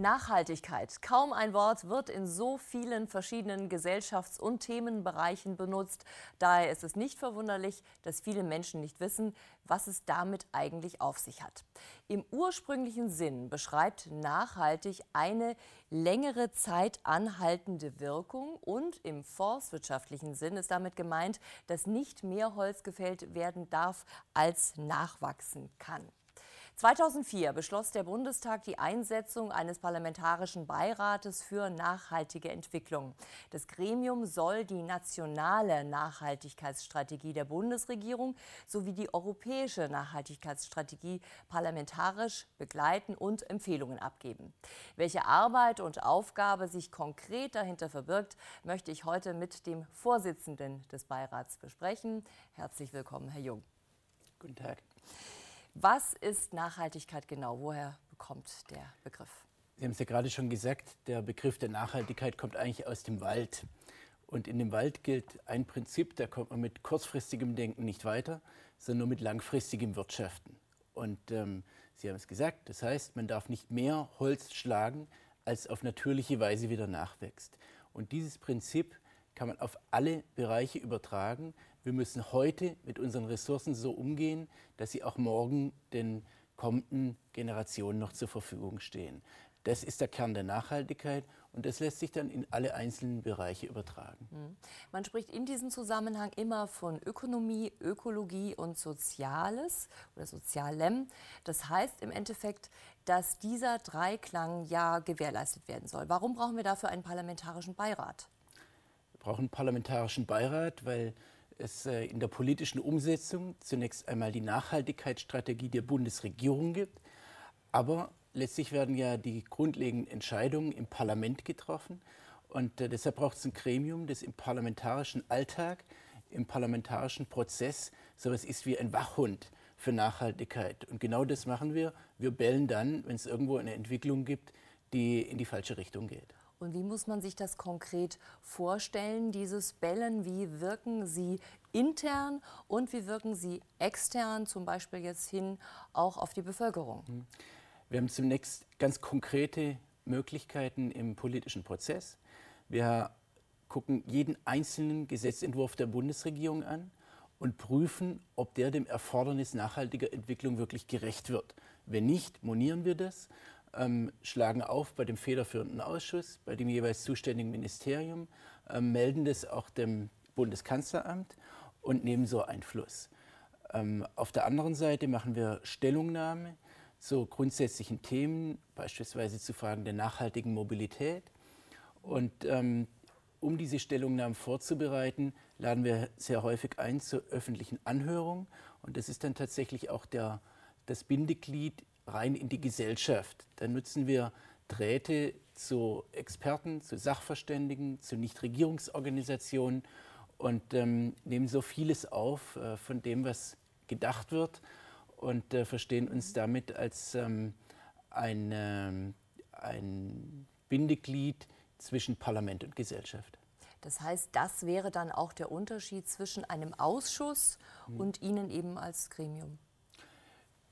Nachhaltigkeit. Kaum ein Wort wird in so vielen verschiedenen Gesellschafts- und Themenbereichen benutzt. Daher ist es nicht verwunderlich, dass viele Menschen nicht wissen, was es damit eigentlich auf sich hat. Im ursprünglichen Sinn beschreibt nachhaltig eine längere Zeit anhaltende Wirkung und im forstwirtschaftlichen Sinn ist damit gemeint, dass nicht mehr Holz gefällt werden darf, als nachwachsen kann. 2004 beschloss der Bundestag die Einsetzung eines parlamentarischen Beirates für nachhaltige Entwicklung. Das Gremium soll die nationale Nachhaltigkeitsstrategie der Bundesregierung sowie die europäische Nachhaltigkeitsstrategie parlamentarisch begleiten und Empfehlungen abgeben. Welche Arbeit und Aufgabe sich konkret dahinter verbirgt, möchte ich heute mit dem Vorsitzenden des Beirats besprechen. Herzlich willkommen, Herr Jung. Guten Tag. Was ist Nachhaltigkeit genau? Woher bekommt der Begriff? Sie haben es ja gerade schon gesagt, der Begriff der Nachhaltigkeit kommt eigentlich aus dem Wald. Und in dem Wald gilt ein Prinzip, da kommt man mit kurzfristigem Denken nicht weiter, sondern nur mit langfristigem Wirtschaften. Und ähm, Sie haben es gesagt, das heißt, man darf nicht mehr Holz schlagen, als auf natürliche Weise wieder nachwächst. Und dieses Prinzip kann man auf alle Bereiche übertragen. Wir müssen heute mit unseren Ressourcen so umgehen, dass sie auch morgen den kommenden Generationen noch zur Verfügung stehen. Das ist der Kern der Nachhaltigkeit und das lässt sich dann in alle einzelnen Bereiche übertragen. Mhm. Man spricht in diesem Zusammenhang immer von Ökonomie, Ökologie und Soziales oder Sozialem. Das heißt im Endeffekt, dass dieser Dreiklang ja gewährleistet werden soll. Warum brauchen wir dafür einen parlamentarischen Beirat? Wir brauchen einen parlamentarischen Beirat, weil es äh, in der politischen Umsetzung zunächst einmal die Nachhaltigkeitsstrategie der Bundesregierung gibt, aber letztlich werden ja die grundlegenden Entscheidungen im Parlament getroffen und äh, deshalb braucht es ein Gremium, das im parlamentarischen Alltag, im parlamentarischen Prozess so etwas ist wie ein Wachhund für Nachhaltigkeit. Und genau das machen wir. Wir bellen dann, wenn es irgendwo eine Entwicklung gibt, die in die falsche Richtung geht. Und wie muss man sich das konkret vorstellen, dieses Bellen? Wie wirken Sie intern und wie wirken Sie extern, zum Beispiel jetzt hin auch auf die Bevölkerung? Hm. Wir haben zunächst ganz konkrete Möglichkeiten im politischen Prozess. Wir gucken jeden einzelnen Gesetzentwurf der Bundesregierung an und prüfen, ob der dem Erfordernis nachhaltiger Entwicklung wirklich gerecht wird. Wenn nicht, monieren wir das ähm, schlagen auf bei dem federführenden Ausschuss, bei dem jeweils zuständigen Ministerium, ähm, melden das auch dem Bundeskanzleramt und nehmen so Einfluss. Ähm, auf der anderen Seite machen wir Stellungnahme zu grundsätzlichen Themen, beispielsweise zu Fragen der nachhaltigen Mobilität. Und ähm, um diese Stellungnahmen vorzubereiten, laden wir sehr häufig ein zur öffentlichen Anhörung. Und das ist dann tatsächlich auch der, das Bindeglied rein in die Gesellschaft. Da nutzen wir Drähte zu Experten, zu Sachverständigen, zu Nichtregierungsorganisationen und ähm, nehmen so vieles auf äh, von dem, was gedacht wird und äh, verstehen uns damit als ähm, ein, äh, ein Bindeglied zwischen Parlament und Gesellschaft. Das heißt, das wäre dann auch der Unterschied zwischen einem Ausschuss hm. und Ihnen eben als Gremium.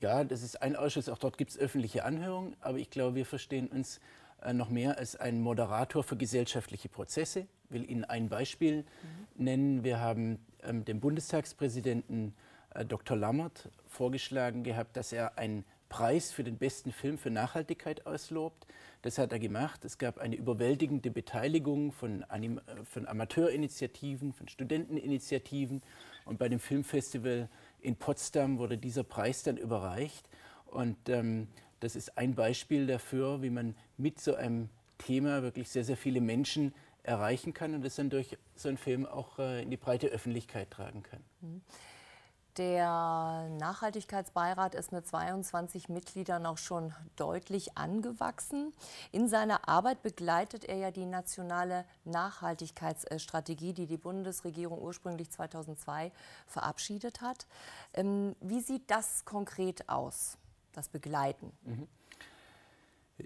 Ja, das ist ein Ausschuss, auch dort gibt es öffentliche Anhörungen, aber ich glaube, wir verstehen uns äh, noch mehr als ein Moderator für gesellschaftliche Prozesse. Ich will Ihnen ein Beispiel mhm. nennen. Wir haben ähm, dem Bundestagspräsidenten äh, Dr. Lammert vorgeschlagen gehabt, dass er einen Preis für den besten Film für Nachhaltigkeit auslobt. Das hat er gemacht. Es gab eine überwältigende Beteiligung von, Anim äh, von Amateurinitiativen, von Studenteninitiativen. Und bei dem Filmfestival in Potsdam wurde dieser Preis dann überreicht. Und ähm, das ist ein Beispiel dafür, wie man mit so einem Thema wirklich sehr, sehr viele Menschen erreichen kann und das dann durch so einen Film auch äh, in die breite Öffentlichkeit tragen kann. Mhm. Der Nachhaltigkeitsbeirat ist mit 22 Mitgliedern auch schon deutlich angewachsen. In seiner Arbeit begleitet er ja die nationale Nachhaltigkeitsstrategie, die die Bundesregierung ursprünglich 2002 verabschiedet hat. Ähm, wie sieht das konkret aus, das Begleiten? Mhm.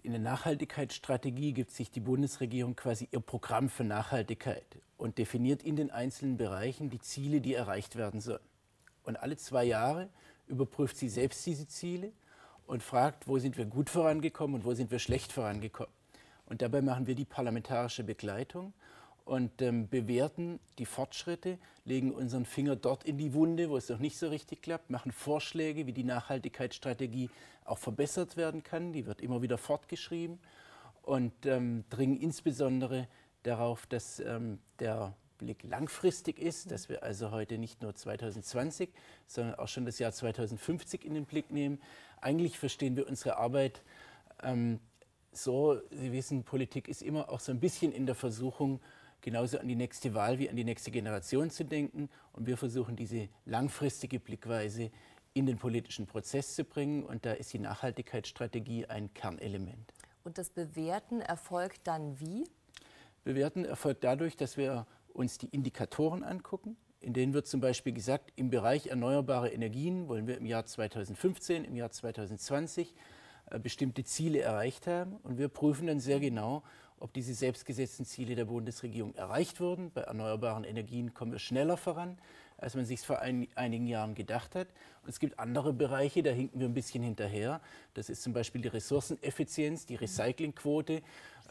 In der Nachhaltigkeitsstrategie gibt sich die Bundesregierung quasi ihr Programm für Nachhaltigkeit und definiert in den einzelnen Bereichen die Ziele, die erreicht werden sollen. Und alle zwei Jahre überprüft sie selbst diese Ziele und fragt, wo sind wir gut vorangekommen und wo sind wir schlecht vorangekommen. Und dabei machen wir die parlamentarische Begleitung und ähm, bewerten die Fortschritte, legen unseren Finger dort in die Wunde, wo es noch nicht so richtig klappt, machen Vorschläge, wie die Nachhaltigkeitsstrategie auch verbessert werden kann. Die wird immer wieder fortgeschrieben und ähm, dringen insbesondere darauf, dass ähm, der Blick langfristig ist, dass wir also heute nicht nur 2020, sondern auch schon das Jahr 2050 in den Blick nehmen. Eigentlich verstehen wir unsere Arbeit ähm, so, Sie wissen, Politik ist immer auch so ein bisschen in der Versuchung, genauso an die nächste Wahl wie an die nächste Generation zu denken. Und wir versuchen diese langfristige Blickweise in den politischen Prozess zu bringen. Und da ist die Nachhaltigkeitsstrategie ein Kernelement. Und das Bewerten erfolgt dann wie? Bewerten erfolgt dadurch, dass wir uns die Indikatoren angucken. In denen wird zum Beispiel gesagt, im Bereich erneuerbare Energien wollen wir im Jahr 2015, im Jahr 2020 äh, bestimmte Ziele erreicht haben. Und wir prüfen dann sehr genau, ob diese selbstgesetzten Ziele der Bundesregierung erreicht wurden. Bei erneuerbaren Energien kommen wir schneller voran, als man sich vor ein, einigen Jahren gedacht hat. Und es gibt andere Bereiche, da hinken wir ein bisschen hinterher. Das ist zum Beispiel die Ressourceneffizienz, die Recyclingquote.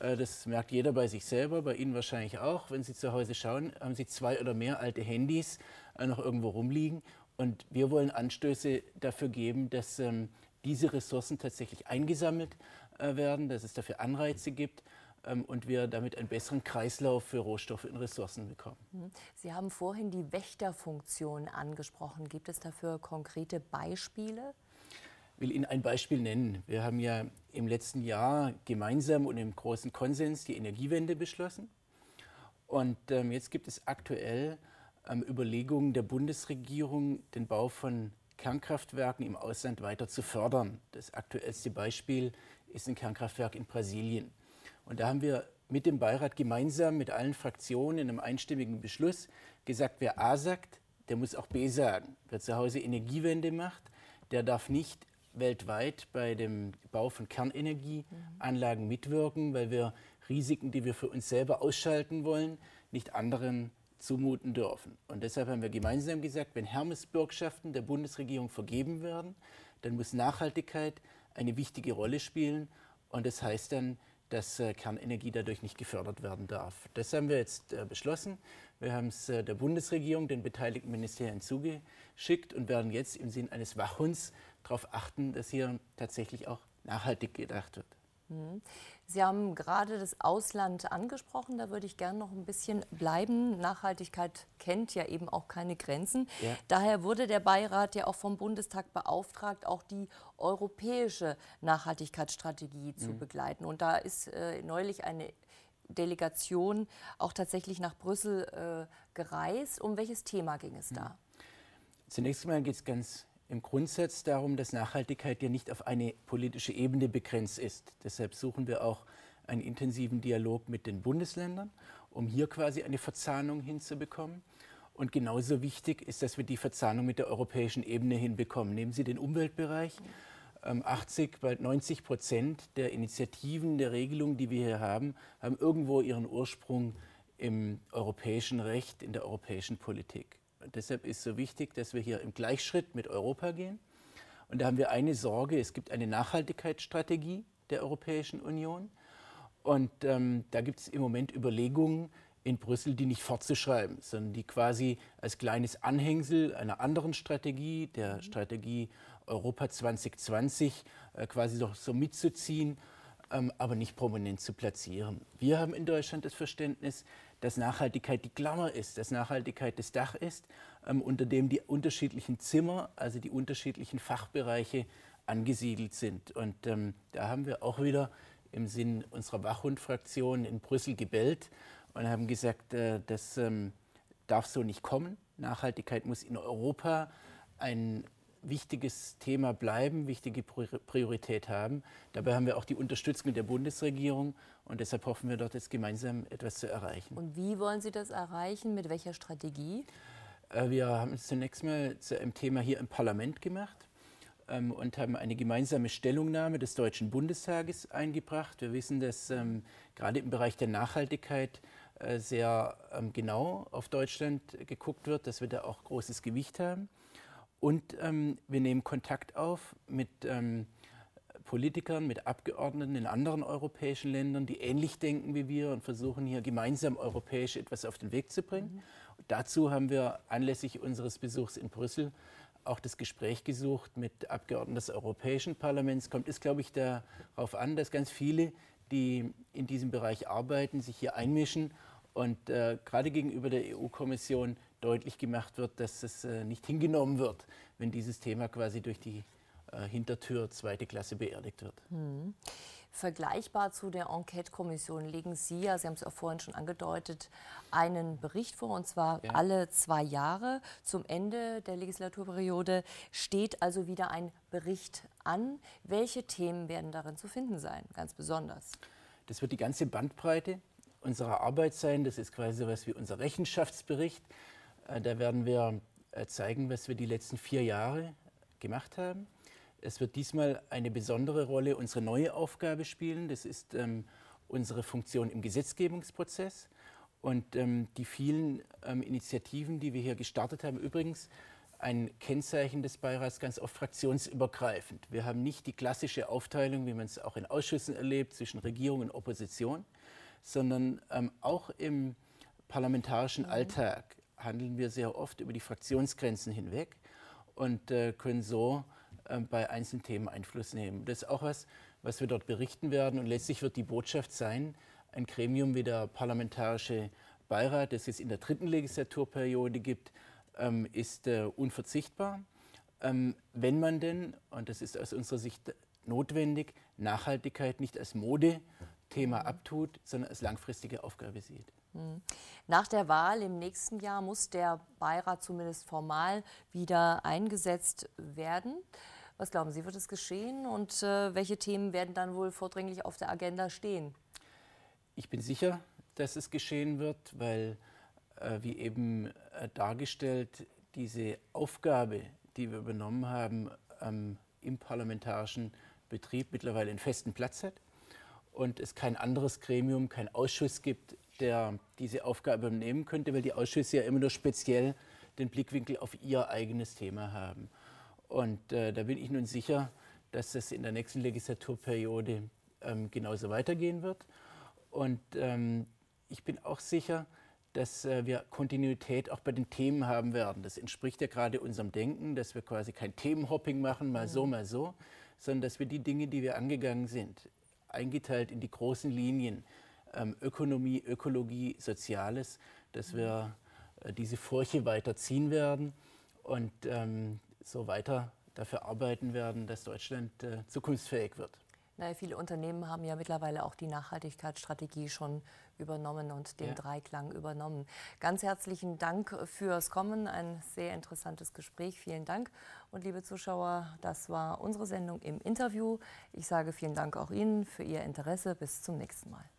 Äh, das merkt jeder bei sich selber, bei Ihnen wahrscheinlich auch. Wenn Sie zu Hause schauen, haben Sie zwei oder mehr alte Handys äh, noch irgendwo rumliegen. Und wir wollen Anstöße dafür geben, dass ähm, diese Ressourcen tatsächlich eingesammelt äh, werden, dass es dafür Anreize gibt und wir damit einen besseren Kreislauf für Rohstoffe und Ressourcen bekommen. Mhm. Sie haben vorhin die Wächterfunktion angesprochen. Gibt es dafür konkrete Beispiele? Ich will Ihnen ein Beispiel nennen. Wir haben ja im letzten Jahr gemeinsam und im großen Konsens die Energiewende beschlossen. Und ähm, jetzt gibt es aktuell ähm, Überlegungen der Bundesregierung, den Bau von Kernkraftwerken im Ausland weiter zu fördern. Das aktuellste Beispiel ist ein Kernkraftwerk in Brasilien. Und da haben wir mit dem Beirat gemeinsam mit allen Fraktionen in einem einstimmigen Beschluss gesagt, wer A sagt, der muss auch B sagen. Wer zu Hause Energiewende macht, der darf nicht weltweit bei dem Bau von Kernenergieanlagen mitwirken, weil wir Risiken, die wir für uns selber ausschalten wollen, nicht anderen zumuten dürfen. Und deshalb haben wir gemeinsam gesagt, wenn Hermes-Bürgschaften der Bundesregierung vergeben werden, dann muss Nachhaltigkeit eine wichtige Rolle spielen. Und das heißt dann, dass äh, Kernenergie dadurch nicht gefördert werden darf. Das haben wir jetzt äh, beschlossen. Wir haben es äh, der Bundesregierung, den beteiligten Ministerien zugeschickt und werden jetzt im Sinn eines Wachhunds darauf achten, dass hier tatsächlich auch nachhaltig gedacht wird. Mhm. Sie haben gerade das Ausland angesprochen, da würde ich gerne noch ein bisschen bleiben. Nachhaltigkeit kennt ja eben auch keine Grenzen. Ja. Daher wurde der Beirat ja auch vom Bundestag beauftragt, auch die europäische Nachhaltigkeitsstrategie zu mhm. begleiten. Und da ist äh, neulich eine Delegation auch tatsächlich nach Brüssel äh, gereist. Um welches Thema ging es da? Zunächst einmal geht es ganz im Grundsatz darum, dass Nachhaltigkeit ja nicht auf eine politische Ebene begrenzt ist. Deshalb suchen wir auch einen intensiven Dialog mit den Bundesländern, um hier quasi eine Verzahnung hinzubekommen. Und genauso wichtig ist, dass wir die Verzahnung mit der europäischen Ebene hinbekommen. Nehmen Sie den Umweltbereich. 80, ähm, bald 90 Prozent der Initiativen, der Regelungen, die wir hier haben, haben irgendwo ihren Ursprung im europäischen Recht, in der europäischen Politik deshalb ist es so wichtig, dass wir hier im Gleichschritt mit Europa gehen. Und da haben wir eine Sorge, es gibt eine Nachhaltigkeitsstrategie der Europäischen Union. Und ähm, da gibt es im Moment Überlegungen in Brüssel, die nicht fortzuschreiben, sondern die quasi als kleines Anhängsel einer anderen Strategie, der Strategie Europa 2020, äh, quasi doch so mitzuziehen, ähm, aber nicht prominent zu platzieren. Wir haben in Deutschland das Verständnis, dass Nachhaltigkeit die Klammer ist, dass Nachhaltigkeit das Dach ist, ähm, unter dem die unterschiedlichen Zimmer, also die unterschiedlichen Fachbereiche angesiedelt sind. Und ähm, da haben wir auch wieder im Sinn unserer Wachhund-Fraktion in Brüssel gebellt und haben gesagt, äh, das ähm, darf so nicht kommen. Nachhaltigkeit muss in Europa ein wichtiges Thema bleiben, wichtige Priorität haben. Dabei haben wir auch die Unterstützung der Bundesregierung und deshalb hoffen wir dort jetzt gemeinsam etwas zu erreichen. Und wie wollen Sie das erreichen? Mit welcher Strategie? Äh, wir haben es zunächst mal zu einem Thema hier im Parlament gemacht ähm, und haben eine gemeinsame Stellungnahme des Deutschen Bundestages eingebracht. Wir wissen, dass ähm, gerade im Bereich der Nachhaltigkeit äh, sehr ähm, genau auf Deutschland geguckt wird, dass wir da auch großes Gewicht haben. Und wir nehmen Kontakt auf mit Politikern, mit Abgeordneten in anderen europäischen Ländern, die ähnlich denken wie wir und versuchen hier gemeinsam europäisch etwas auf den Weg zu bringen. Mhm. Dazu haben wir anlässlich unseres Besuchs in Brüssel auch das Gespräch gesucht mit Abgeordneten des Europäischen Parlaments. Kommt es, glaube ich, darauf an, dass ganz viele, die in diesem Bereich arbeiten, sich hier einmischen und äh, gerade gegenüber der EU-Kommission deutlich gemacht wird, dass es äh, nicht hingenommen wird, wenn dieses Thema quasi durch die Hintertür zweite Klasse beerdigt wird. Hm. Vergleichbar zu der Enquete-Kommission legen Sie ja, Sie haben es auch vorhin schon angedeutet, einen Bericht vor, und zwar ja. alle zwei Jahre. Zum Ende der Legislaturperiode steht also wieder ein Bericht an. Welche Themen werden darin zu finden sein, ganz besonders? Das wird die ganze Bandbreite unserer Arbeit sein. Das ist quasi so etwas wie unser Rechenschaftsbericht. Äh, da werden wir äh, zeigen, was wir die letzten vier Jahre gemacht haben. Es wird diesmal eine besondere Rolle unsere neue Aufgabe spielen. Das ist ähm, unsere Funktion im Gesetzgebungsprozess und ähm, die vielen ähm, Initiativen, die wir hier gestartet haben. Übrigens ein Kennzeichen des Beirats ganz oft fraktionsübergreifend. Wir haben nicht die klassische Aufteilung, wie man es auch in Ausschüssen erlebt, zwischen Regierung und Opposition, sondern ähm, auch im parlamentarischen mhm. Alltag handeln wir sehr oft über die Fraktionsgrenzen hinweg und äh, können so bei einzelnen Themen Einfluss nehmen. Das ist auch was, was wir dort berichten werden. Und letztlich wird die Botschaft sein, ein Gremium wie der Parlamentarische Beirat, das es in der dritten Legislaturperiode gibt, ähm, ist äh, unverzichtbar. Ähm, wenn man denn, und das ist aus unserer Sicht notwendig, Nachhaltigkeit nicht als Modethema abtut, sondern als langfristige Aufgabe sieht. Hm. Nach der Wahl im nächsten Jahr muss der Beirat zumindest formal wieder eingesetzt werden. Was glauben Sie, wird es geschehen und äh, welche Themen werden dann wohl vordringlich auf der Agenda stehen? Ich bin sicher, dass es geschehen wird, weil, äh, wie eben äh, dargestellt, diese Aufgabe, die wir übernommen haben, ähm, im parlamentarischen Betrieb mittlerweile einen festen Platz hat und es kein anderes Gremium, kein Ausschuss gibt, der diese Aufgabe übernehmen könnte, weil die Ausschüsse ja immer nur speziell den Blickwinkel auf ihr eigenes Thema haben. Und äh, da bin ich nun sicher, dass das in der nächsten Legislaturperiode ähm, genauso weitergehen wird. Und ähm, ich bin auch sicher, dass äh, wir Kontinuität auch bei den Themen haben werden. Das entspricht ja gerade unserem Denken, dass wir quasi kein Themenhopping machen, mal so, mal so, sondern dass wir die Dinge, die wir angegangen sind, eingeteilt in die großen Linien, ähm, Ökonomie, Ökologie, Soziales, dass wir äh, diese Furche weiterziehen werden und ähm, so weiter dafür arbeiten werden, dass Deutschland äh, zukunftsfähig wird. Naja, viele Unternehmen haben ja mittlerweile auch die Nachhaltigkeitsstrategie schon übernommen und den ja. Dreiklang übernommen. Ganz herzlichen Dank fürs Kommen. Ein sehr interessantes Gespräch. Vielen Dank. Und liebe Zuschauer, das war unsere Sendung im Interview. Ich sage vielen Dank auch Ihnen für Ihr Interesse. Bis zum nächsten Mal.